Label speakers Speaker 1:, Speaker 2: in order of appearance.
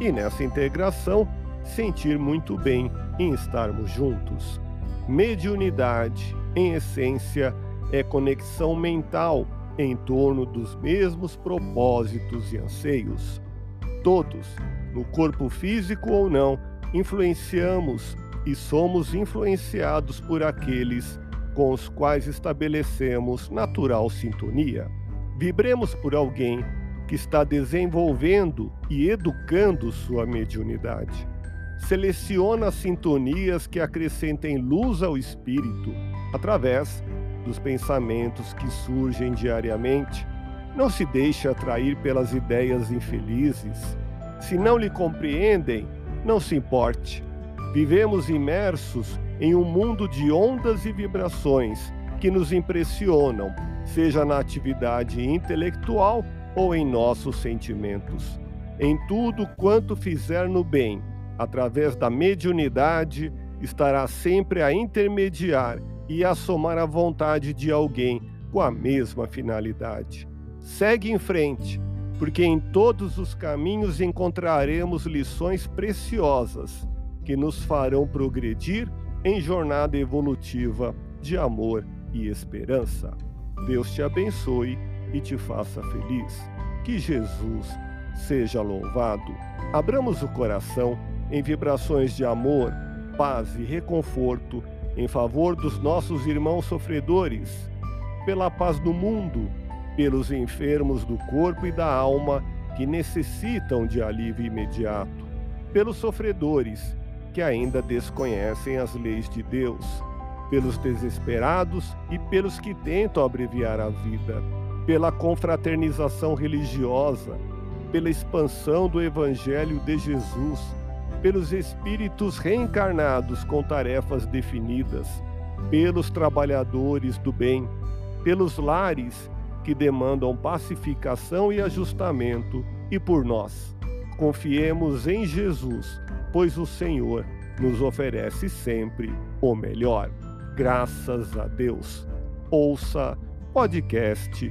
Speaker 1: e nessa integração sentir muito bem em estarmos juntos. Mediunidade, em essência, é conexão mental em torno dos mesmos propósitos e anseios. Todos, no corpo físico ou não, influenciamos e somos influenciados por aqueles com os quais estabelecemos natural sintonia. Vibremos por alguém que está desenvolvendo e educando sua mediunidade. Seleciona as sintonias que acrescentem luz ao espírito através dos pensamentos que surgem diariamente. Não se deixe atrair pelas ideias infelizes. Se não lhe compreendem, não se importe. Vivemos imersos em um mundo de ondas e vibrações que nos impressionam, seja na atividade intelectual ou em nossos sentimentos. Em tudo quanto fizer no bem, através da mediunidade, estará sempre a intermediar e a somar a vontade de alguém com a mesma finalidade. Segue em frente, porque em todos os caminhos encontraremos lições preciosas que nos farão progredir em jornada evolutiva de amor e esperança. Deus te abençoe e te faça feliz. Que Jesus seja louvado. Abramos o coração em vibrações de amor, paz e reconforto em favor dos nossos irmãos sofredores, pela paz do mundo, pelos enfermos do corpo e da alma que necessitam de alívio imediato, pelos sofredores que ainda desconhecem as leis de Deus, pelos desesperados e pelos que tentam abreviar a vida pela confraternização religiosa, pela expansão do Evangelho de Jesus, pelos espíritos reencarnados com tarefas definidas, pelos trabalhadores do bem, pelos lares que demandam pacificação e ajustamento, e por nós. Confiemos em Jesus, pois o Senhor nos oferece sempre o melhor. Graças a Deus. Ouça podcast